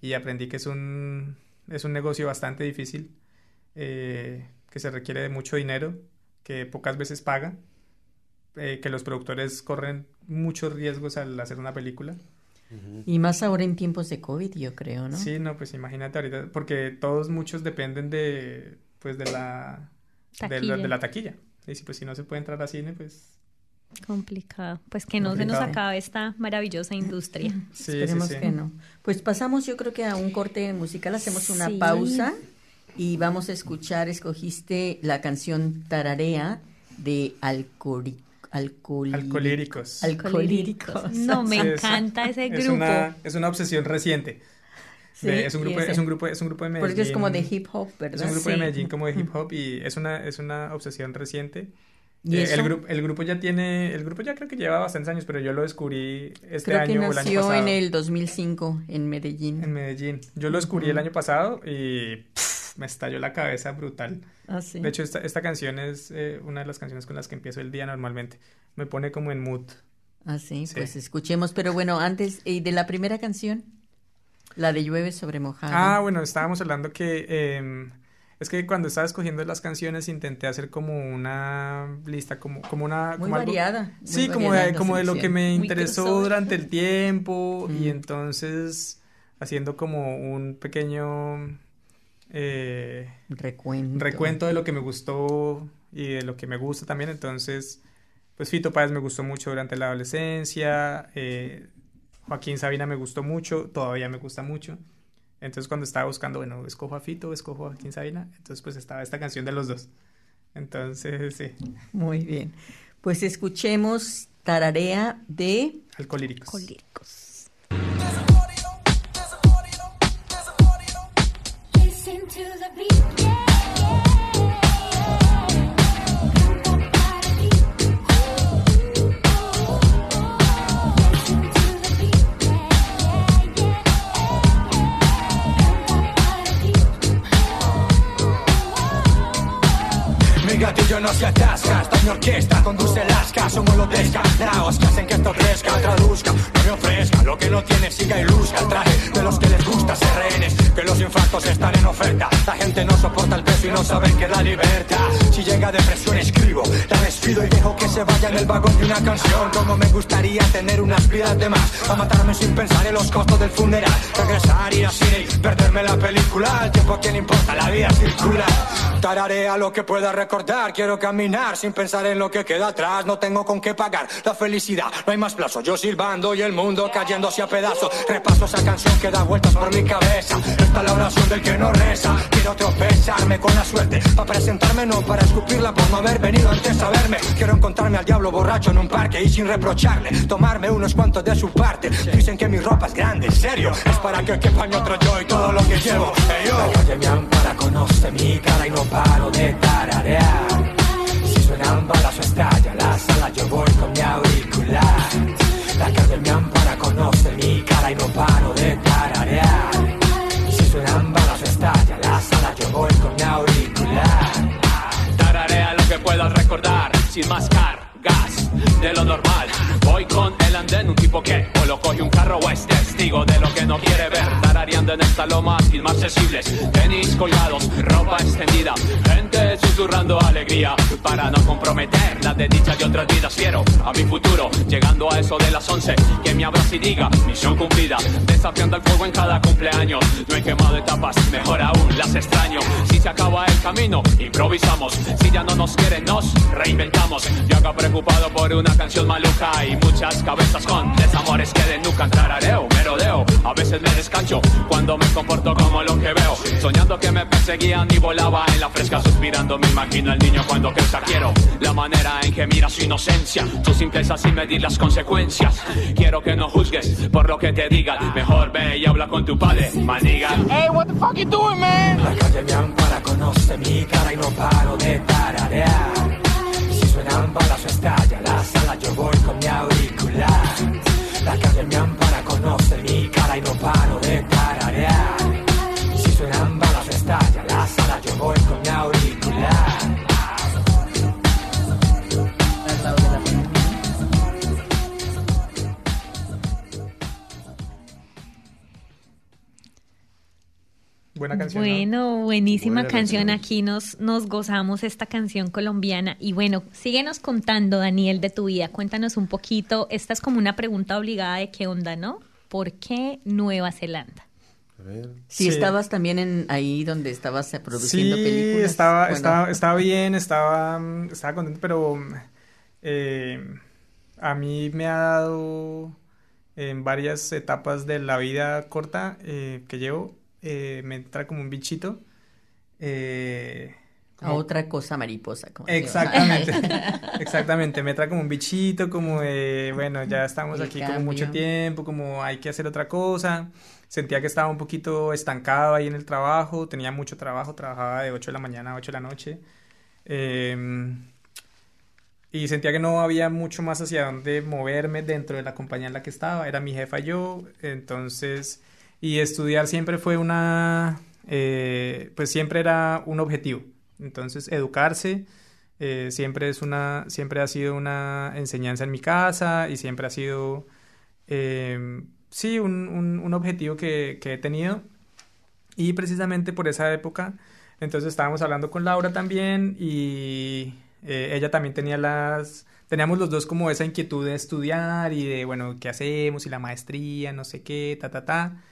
y aprendí que es un, es un negocio bastante difícil, eh, que se requiere de mucho dinero, que pocas veces paga, eh, que los productores corren muchos riesgos al hacer una película.
Y más ahora en tiempos de COVID, yo creo, ¿no?
Sí, no, pues imagínate ahorita, porque todos muchos dependen de, pues de la, de la,
Taquilla.
de la taquilla. Y si, pues si no se puede entrar a cine, pues
Complicado. Pues que no se nos acabe esta maravillosa industria.
sí,
Esperemos
sí.
que no. Pues pasamos, yo creo que a un corte musical, hacemos una
Sí.
pausa y vamos a escuchar, escogiste la canción Tararea de Alcori, Alcoli-
Alcolíricos.
Alcolíricos.
No, me
Sí, es-
encanta ese
Es
grupo.
una, es una obsesión reciente.
Sí,
es un grupo, es un grupo, es un grupo de Medellín.
Porque es como de hip hop,
Es
¿verdad?
un grupo
Sí.
de Medellín como de hip hop y es una, es una obsesión reciente.
¿Y
Eh, el, grupo, el grupo ya tiene, el grupo ya creo que lleva bastantes años, pero yo lo descubrí este
Creo que
año o el año pasado.
en el 2005 en Medellín.
En Medellín. Yo lo descubrí el año pasado y pff, me estalló la cabeza brutal.
Ah, sí.
De hecho, esta, esta canción es eh, una de las canciones con las que empiezo el día normalmente. Me pone como en mood.
Ah, sí,
Sí.
pues escuchemos. Pero bueno, antes, ¿y de la primera canción? La de Llueve sobre mojado.
Ah, bueno, estábamos hablando que eh, es que cuando estaba escogiendo las canciones intenté hacer como una lista, como, como una...
Muy
como algo-
variada. muy
Sí, como de, como de lo que me interesó durante el tiempo y
Mm.
entonces haciendo como un pequeño eh,
Recuento.
recuento de lo que me gustó y de lo que me gusta también. Entonces, pues Fito Páez me gustó mucho durante la adolescencia, eh, Joaquín Sabina me gustó mucho, todavía me gusta mucho. Entonces cuando estaba buscando, bueno, escojo a Fito o escojo a Joaquín Sabina, entonces pues estaba esta canción de los dos. Entonces, sí,
Muy bien. Pues escuchemos Tararea de...
alcohólicos.
Colíricos.
Listen to the beat,
no se atasca, esta orquesta conduce lasca, somos los descarnados que hacen que esto crezca, traduzca, lo que no tiene siga y luzca, el traje de los que les gusta ser rehenes, que los infartos están en oferta, la gente no soporta el peso y no saben que da libertad, si llega depresión escribo, la despido y dejo que se vaya en el vagón de una canción, como me gustaría tener unas vidas de más, a matarme sin pensar en los costos del funeral, regresar, ir a cine perderme la película, el tiempo a quien importa, la vida circula, tararea lo que pueda recordar, quiero caminar sin pensar en lo que queda atrás, no tengo con qué pagar la felicidad, no hay más plazo, yo silbando y el mundo cayéndose a pedazos, repaso esa canción que da vueltas por mi cabeza, esta es la oración del que no reza, quiero tropezarme con la suerte, para presentarme no para escupirla por no haber venido antes a verme, quiero encontrarme al diablo borracho en un parque y sin reprocharle, tomarme unos cuantos de su parte, dicen que mi ropa es grande, en serio, es para que quepan otro yo y todo lo que llevo, Ey, yo. La calle conoce mi cara y no paro de tararear. Si suenan balas o estalla la sala, yo voy con mi auricular. La calle me ampara, conoce mi cara y no paro de tararear. Si suenan balas estalla la sala, yo voy con mi auricular.
Tararea lo que puedas recordar sin más cargas de lo normal. Voy con el andén, un tipo que o lo coge un carro o es testigo de lo que no quiere ver. Tarareando en esta loma inaccesibles, tenis colgados, ropa extendida, gente susurrando alegría para no comprometer la desdicha de otras vidas. Quiero a mi futuro, llegando a eso de las 11, que me abrace y diga misión cumplida, desafiando el fuego en cada cumpleaños. No he quemado etapas, mejor aún las extraño. Si se acaba el camino, improvisamos. Si ya no nos quieren, nos reinventamos. Yo acá preocupado por una canción maluca y muchas cabezas con desamores que desnucan. Tarareo, merodeo, a veces me descancho cuando me comporto como lo que veo. Soñando que me perseguían y volaba en la fresca, suspirando. Me imagino al niño cuando crezca. Quiero la manera en que mira su inocencia, su simpleza sin medir las consecuencias. Quiero que no juzgues por lo que te digan. Mejor ve y habla con tu padre, maniga.
Hey, what the fuck you doing, man? La calle me ampara, conoce mi cara y no paro de tararear. Si suenan balas o estalla la sala, yo voy con mi auricular. La calle me ampara, conoce mi cara y no paro de
Buena canción. ¿no?
Bueno, buenísima
Buena
canción. Aquí nos, nos gozamos esta canción colombiana. Y bueno, síguenos contando, Daniel, de tu vida. Cuéntanos un poquito. Esta es como una pregunta obligada de qué onda, ¿no? ¿Por qué Nueva Zelanda?
A ver.
Si
Sí.
estabas también en ahí donde estabas eh, produciendo
sí,
películas.
estaba,
Bueno,
estaba, estaba bien, estaba, mm, estaba contento, pero mm, eh, a mí me ha dado en varias etapas de la vida corta eh, que llevo, eh, me entra como un bichito. eh,
A otra cosa mariposa. como.
Exactamente, exactamente, me trae como un bichito, como de, bueno, ya estamos
El
aquí como mucho
cambio.
tiempo, como hay que hacer otra cosa. Sentía que estaba un poquito estancado ahí en el trabajo, tenía mucho trabajo, trabajaba de 8 de la mañana a 8 de la noche. Em, y sentía que no había mucho más hacia dónde moverme dentro de la compañía en la que estaba, era mi jefa y yo, entonces, y estudiar siempre fue una, eh, pues siempre era un objetivo. Entonces, educarse eh, siempre es una, siempre ha sido una enseñanza en mi casa y siempre ha sido, eh, sí, un, un- objetivo que, que he tenido. Y precisamente por esa época, entonces estábamos hablando con Laura también y eh, ella también tenía las, teníamos los dos como esa inquietud de estudiar y de, bueno, ¿qué hacemos? Y la maestría, no sé qué, ta, ta, ta.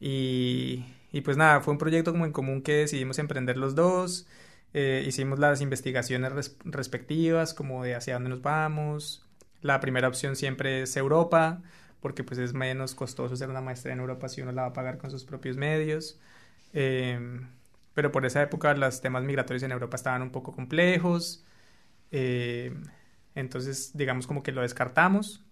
Y, pues nada, fue un proyecto como en común que decidimos emprender los dos. Eh, hicimos las investigaciones res- respectivas, como de hacia dónde nos vamos. La primera opción siempre es Europa, porque pues es menos costoso hacer una maestría en Europa si uno la va a pagar con sus propios medios. Em, pero por esa época los temas migratorios en Europa estaban un poco complejos. em, entonces, digamos como que lo descartamos.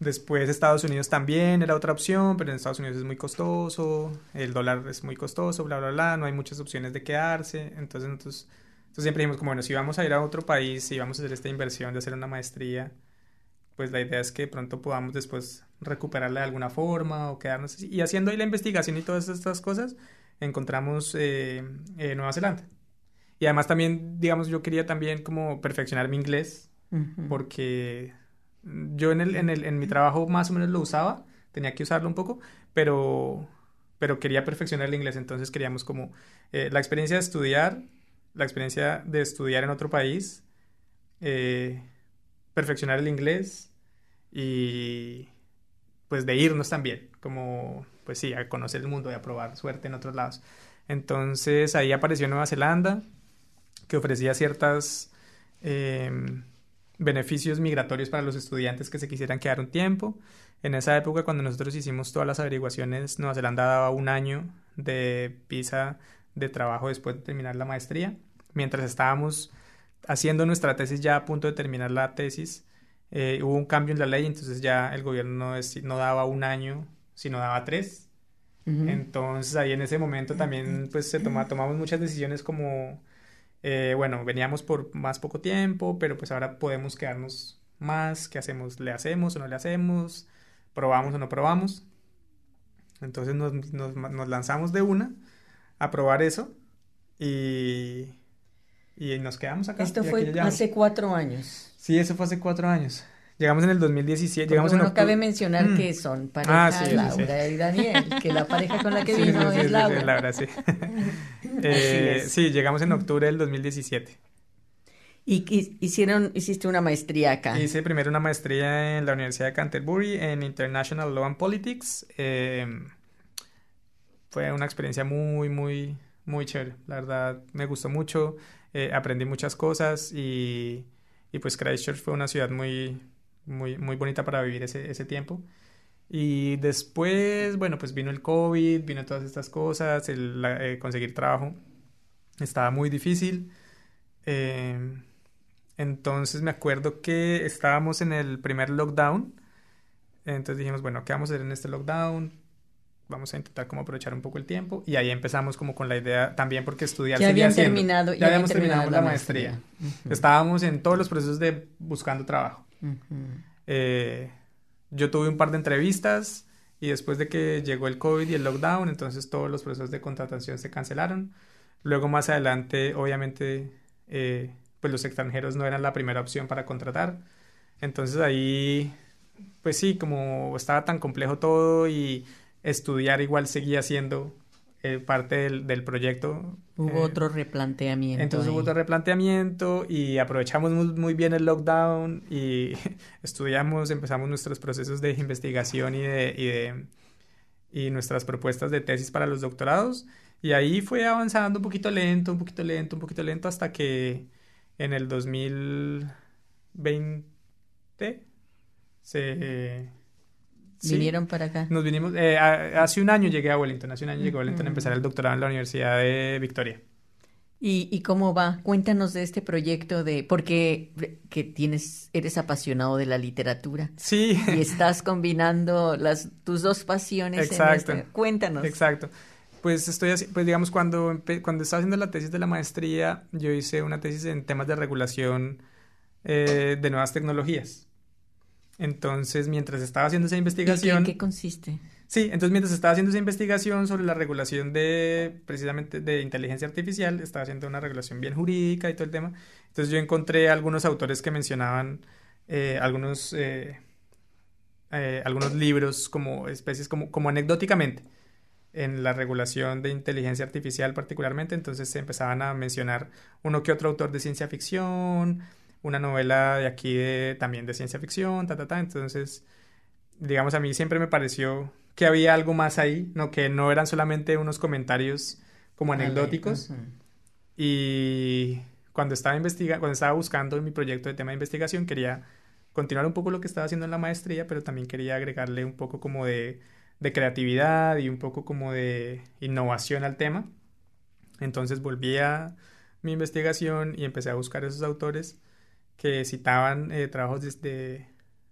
Después Estados Unidos también era otra opción, pero en Estados Unidos es muy costoso, el dólar es muy costoso, bla, bla, bla, no hay muchas opciones de quedarse. Entonces, nosotros, entonces siempre dijimos como, bueno, si vamos a ir a otro país, si vamos a hacer esta inversión de hacer una maestría, pues la idea es que pronto podamos después recuperarla de alguna forma o quedarnos así. Y haciendo ahí la investigación y todas estas cosas, encontramos eh, eh, Nueva Zelanda. Y además también, digamos, yo quería también como perfeccionar mi inglés,
Ujú.
porque yo en el, en el, en mi trabajo más o menos lo usaba, tenía que usarlo un poco, pero, pero quería perfeccionar el inglés, entonces queríamos como eh, la experiencia de estudiar, la experiencia de estudiar en otro país, eh, perfeccionar el inglés y pues de irnos también, como pues sí, a conocer el mundo y a probar suerte en otros lados. Entonces ahí apareció Nueva Zelanda, que ofrecía ciertas em, beneficios migratorios para los estudiantes que se quisieran quedar un tiempo. En esa época, cuando nosotros hicimos todas las averiguaciones, Nueva Zelanda daba un año de visa de trabajo después de terminar la maestría. Mientras estábamos haciendo nuestra tesis ya a punto de terminar la tesis, eh, hubo un cambio en la ley, entonces ya el gobierno no, no daba un año, sino daba tres. Entonces ahí en ese momento también pues se toma, tomamos muchas decisiones como, eh, bueno, veníamos por más poco tiempo, pero pues ahora podemos quedarnos más, ¿qué hacemos? ¿Le hacemos o no le hacemos? ¿Probamos o no probamos? Entonces nos, nos, nos lanzamos de una a probar eso y, y nos quedamos acá.
Esto fue hace cuatro años.
Sí, eso fue hace cuatro años. Llegamos en el 2017,
Porque,
llegamos en
bueno,
octubre.
cabe mencionar
Mm.
que son pareja
Ah, sí, sí, sí.
Laura y Daniel, que la pareja con la que
Sí,
vino
sí, sí,
es
sí,
Laura.
sí, Laura, sí. Eh,
es.
sí, llegamos en octubre del 2017.
Y hicieron, hiciste una maestría acá.
Hice primero una maestría en la Universidad de Canterbury en International Law and Politics. Eh, fue una experiencia muy, muy, muy chévere. La verdad, me gustó mucho. eh, aprendí muchas cosas y, y pues Christchurch fue una ciudad muy, muy, muy bonita para vivir ese, ese tiempo. Y después, bueno, pues vino el COVID, vino todas estas cosas, el, la- eh, conseguir trabajo estaba muy difícil. Eh, entonces me acuerdo que estábamos en el primer lockdown. Entonces dijimos, bueno, ¿qué vamos a hacer en este lockdown? Vamos a intentar como aprovechar un poco el tiempo. Y ahí empezamos como con la idea, también porque estudiar
Ya habían terminado-
Ya
ya
habíamos terminado
terminado
la
la
maestría.
maestría. Ujú.
Estábamos en todos los procesos de buscando trabajo. Eh, yo tuve un par de entrevistas y después de que llegó el COVID y el lockdown, entonces todos los procesos de contratación se cancelaron. Luego más adelante, obviamente, eh, pues los extranjeros no eran la primera opción para contratar. Entonces ahí, pues sí, como estaba tan complejo todo y estudiar igual seguía siendo eh, parte del, del proyecto.
Hubo
eh,
otro replanteamiento.
entonces hubo
ahí.
otro replanteamiento y aprovechamos muy, muy bien el lockdown y estudiamos, empezamos nuestros procesos de investigación y de, y de y nuestras propuestas de tesis para los doctorados y ahí fue avanzando un poquito lento, un poquito lento, un poquito lento hasta que en el 2020 se sí,
Vinieron para acá.
nos vinimos eh, a- hace un año llegué a Wellington, hace un año llegué a Wellington a empezar el doctorado en la Universidad de Victoria.
¿Y, y cómo va? Cuéntanos de este proyecto de, porque que tienes, eres apasionado de la literatura.
Sí.
Y estás combinando las, tus dos pasiones en
Exacto.
este- Cuéntanos.
Exacto. Pues estoy así, pues digamos cuando cuando estaba haciendo la tesis de la maestría, yo hice una tesis en temas de regulación eh, de nuevas tecnologías. Entonces, mientras estaba haciendo esa
¿Y qué-
investigación,
en qué consiste?
Sí, entonces mientras estaba haciendo esa investigación sobre la regulación de precisamente de inteligencia artificial, estaba haciendo una regulación bien jurídica y todo el tema. Entonces yo encontré algunos autores que mencionaban eh, algunos, eh, eh, algunos libros como especies, como, como anecdóticamente en la regulación de inteligencia artificial particularmente. Entonces se empezaban a mencionar uno que otro autor de ciencia ficción, una novela de aquí de, también de ciencia ficción, ta, ta, ta. Entonces, digamos, a mí siempre me pareció que había algo más ahí, ¿no? Que no eran solamente unos comentarios como
Vale,
anecdóticos. Y cuando estaba investiga cuando estaba buscando mi proyecto de tema de investigación, quería continuar un poco lo que estaba haciendo en la maestría, pero también quería agregarle un poco como de, de creatividad y un poco como de innovación al tema. Entonces volví a mi investigación y empecé a buscar esos autores que citaban eh, trabajos de,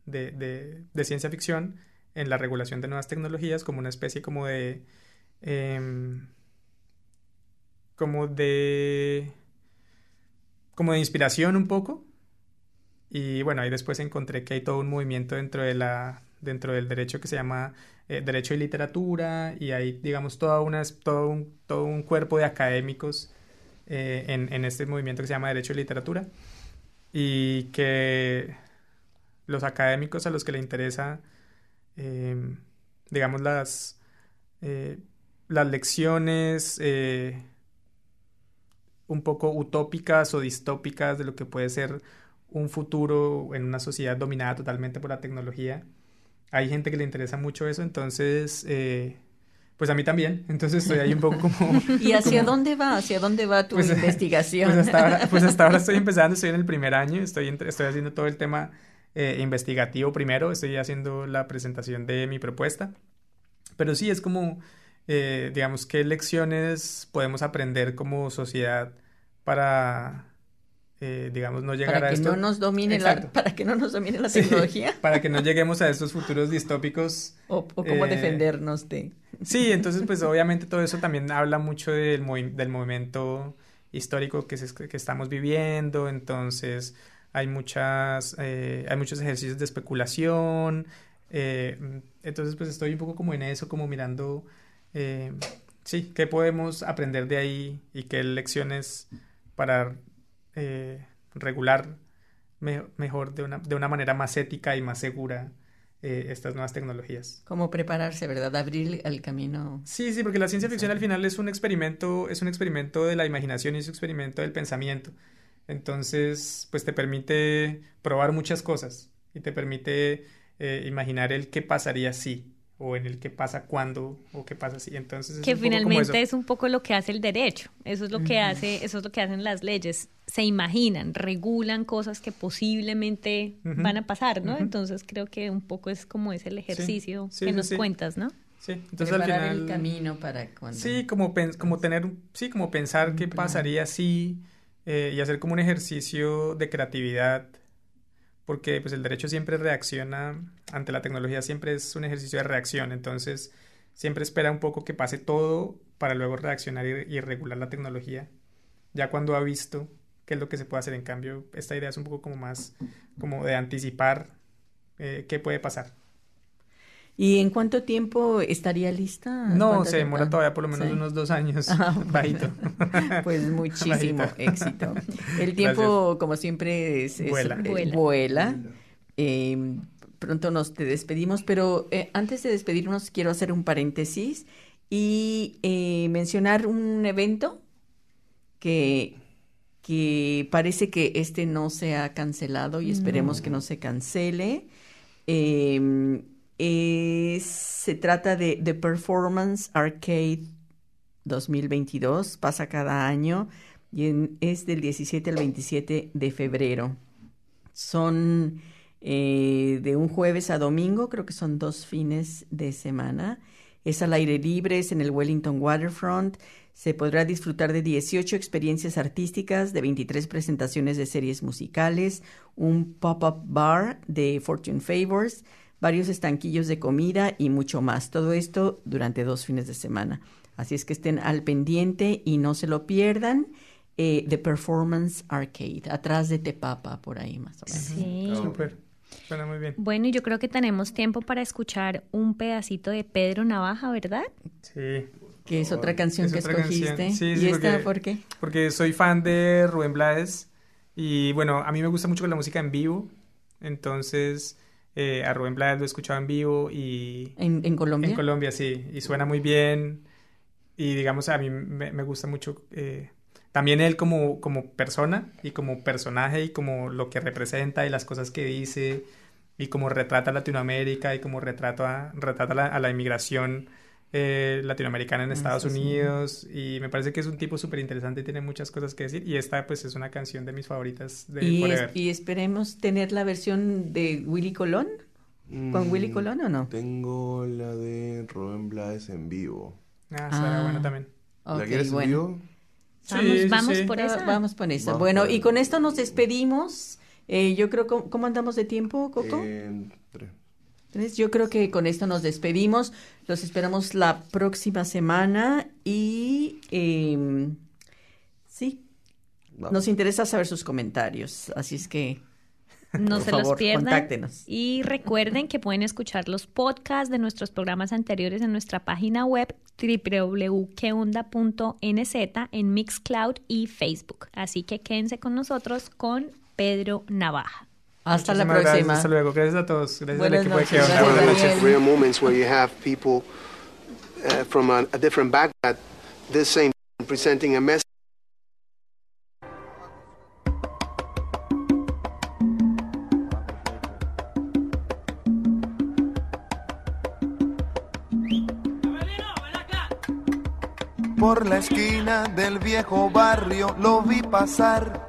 de, de- ciencia ficción en la regulación de nuevas tecnologías como una especie como de em, como de como de inspiración un poco. Y bueno ahí después encontré que hay todo un movimiento dentro de la dentro del derecho que se llama eh, derecho y literatura y hay digamos toda una todo un todo un cuerpo de académicos eh, en, en este movimiento que se llama derecho y literatura y que los académicos a los que le interesa eh, digamos las eh, las lecciones eh, un poco utópicas o distópicas de lo que puede ser un futuro en una sociedad dominada totalmente por la tecnología. Hay gente que le interesa mucho eso, entonces, eh, pues a mí también. Entonces estoy ahí un poco como...
¿Y hacia
como-
dónde va? ¿Hacia dónde va tu
Pues,
investigación?
Pues hasta ahora, pues hasta ahora estoy empezando, estoy en el primer año, estoy, estoy haciendo todo el tema eh, investigativo primero, estoy haciendo la presentación de mi propuesta. Pero sí, es como, eh, digamos, qué lecciones podemos aprender como sociedad para, eh, digamos, no llegar
para
a
que
esto.
no nos domine la,
Exacto.
para que no nos domine la
Sí,
tecnología
para que no lleguemos a estos futuros distópicos.
o, o cómo
eh,
defendernos de
Sí, entonces pues obviamente todo eso también habla mucho del, del momento histórico que, se- que estamos viviendo, entonces hay muchas, eh, hay muchos ejercicios de especulación, eh, entonces pues estoy un poco como en eso, como mirando, eh, sí, qué podemos aprender de ahí y qué lecciones para eh, regular me- mejor de una, de una manera más ética y más segura eh, estas nuevas tecnologías.
cómo prepararse, ¿verdad? Abrir el camino.
Sí, sí, porque la ciencia ficción al final es un experimento, es un experimento de la imaginación y es un experimento del pensamiento. Entonces, pues te permite probar muchas cosas y te permite eh, imaginar el qué pasaría si o en el qué pasa cuando o qué pasa si. Entonces, es
que finalmente es un poco lo que hace el derecho. Eso es lo que hace, eso es lo que hacen las leyes. Se imaginan, regulan cosas que posiblemente van a pasar, ¿no? Entonces creo que un poco es como es el ejercicio
sí,
que
sí,
nos
sí.
cuentas, ¿no?
Sí, entonces al
Preparar
final
el camino para cuando.
Sí, como, pen- como tener, un- sí, como pensar qué
plan.
pasaría si eh, y hacer como un ejercicio de creatividad, porque pues el derecho siempre reacciona ante la tecnología, siempre es un ejercicio de reacción, entonces siempre espera un poco que pase todo para luego reaccionar y, regular la tecnología, ya cuando ha visto qué es lo que se puede hacer. En cambio, esta idea es un poco como más como de anticipar eh, qué puede pasar.
¿Y en cuánto tiempo estaría lista?
No,
¿Cuánto
se demora
tiempo?
todavía por lo menos
Sí.
unos dos años,
Ah, bueno.
bajito.
Pues muchísimo
Bajito.
éxito. El tiempo, como siempre, es, es-
Vuela.
eh,
Vuela.
vuela. Eh, pronto nos te despedimos, pero eh, antes de despedirnos quiero hacer un paréntesis y eh, mencionar un evento que, que parece que este no se ha cancelado y esperemos que no se cancele. Eh, es- se trata de The Performance Arcade 2022, pasa cada año y es del 17 al 27 de febrero. Son eh, de un jueves a domingo, creo que son dos fines de semana. Es al aire libre, es en el Wellington Waterfront. Se podrá disfrutar de 18 experiencias artísticas, de 23 presentaciones de series musicales, un pop-up bar de Fortune Favors, varios estanquillos de comida y mucho más. Todo esto durante dos fines de semana. Así es que estén al pendiente y no se lo pierdan. Eh, The Performance Arcade, atrás de Tepapa, por ahí más o menos.
Sí.
Súper. Suena muy bien.
Bueno, y yo creo que tenemos tiempo para escuchar un pedacito de Pedro Navaja, ¿verdad?
Sí.
Que es otra canción
Es
que
otra
escogiste.
canción. Sí,
¿Y
sí,
esta
porque-
por qué?
Porque soy fan de Rubén Blades y bueno, a mí me gusta mucho la música en vivo, entonces eh, a Rubén Blades lo he escuchado en vivo y...
¿En, en Colombia?
En Colombia, sí, y suena muy bien y digamos a mí me, me gusta mucho eh, también él como, como persona y como personaje y como lo que representa y las cosas que dice y como retrata a Latinoamérica y como retrata, retrata la- a la inmigración eh, latinoamericana en
Ah,
Estados
eso sí.
Unidos y me parece que es un tipo súper interesante y tiene muchas cosas que decir y esta pues es una canción de mis favoritas de
Y, es- y esperemos tener la versión de Willy Colón. ¿Con Willy
Mm,
Colón o no?
Tengo la de Rubén Blades en vivo.
Ah, estará
Ah.
bueno también.
¿La quieres en vivo?
Vamos,
Sí, sí,
vamos
sí.
por
Ah,
esa.
Vamos por esa.
Vamos
bueno,
por
y con esto nos despedimos. Eh, yo creo, ¿cómo, cómo andamos de tiempo, Coco?
Eh.
Entonces, yo creo que con esto nos despedimos. Los esperamos la próxima semana y eh, sí,
Vamos.
nos interesa saber sus comentarios. Así es que,
No
por
se
favor,
los pierdan.
contáctenos.
Y recuerden que pueden escuchar los podcasts de nuestros programas anteriores en nuestra página web www.queonda.nz en Mixcloud y Facebook. Así que quédense con nosotros con Pedro Navaja.
Hasta la próxima.
gracias, hasta luego. Gracias a todos. Gracias
Buenas
al equipo de
noches,
Que Onda.
gracias,
Buenas
Daniel.
noches.
rare moments where you have people uh, from a, a different background, this same presenting a message.
Por la esquina del viejo barrio lo vi pasar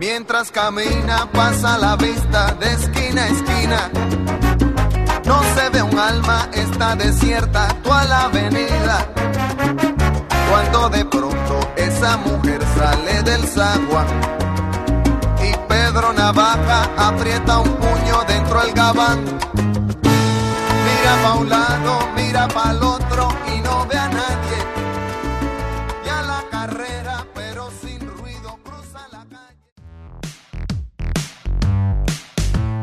Mientras camina pasa la vista de esquina a esquina. No se ve un alma, está desierta toda la avenida. Cuando de pronto esa mujer sale del zaguán y Pedro Navaja aprieta un puño dentro del gabán. Mira pa' un lado, mira pa' otro